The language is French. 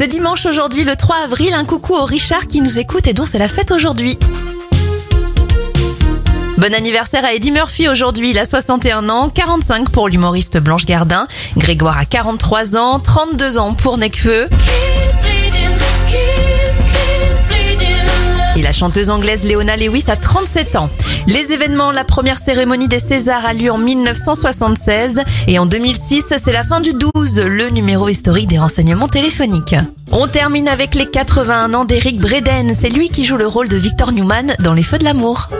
C'est dimanche aujourd'hui, le 3 avril. Un coucou au Richard qui nous écoute et dont c'est la fête aujourd'hui. Bon anniversaire à Eddie Murphy aujourd'hui, il a 61 ans, 45 pour l'humoriste Blanche Gardin, Grégoire a 43 ans, 32 ans pour Necfeu. Chanteuse anglaise Leona Lewis a 37 ans. Les événements, la première cérémonie des Césars a lieu en 1976 et en 2006, c'est la fin du 12, le numéro historique des renseignements téléphoniques. On termine avec les 81 ans d'Eric Breden, c'est lui qui joue le rôle de Victor Newman dans Les Feux de l'amour.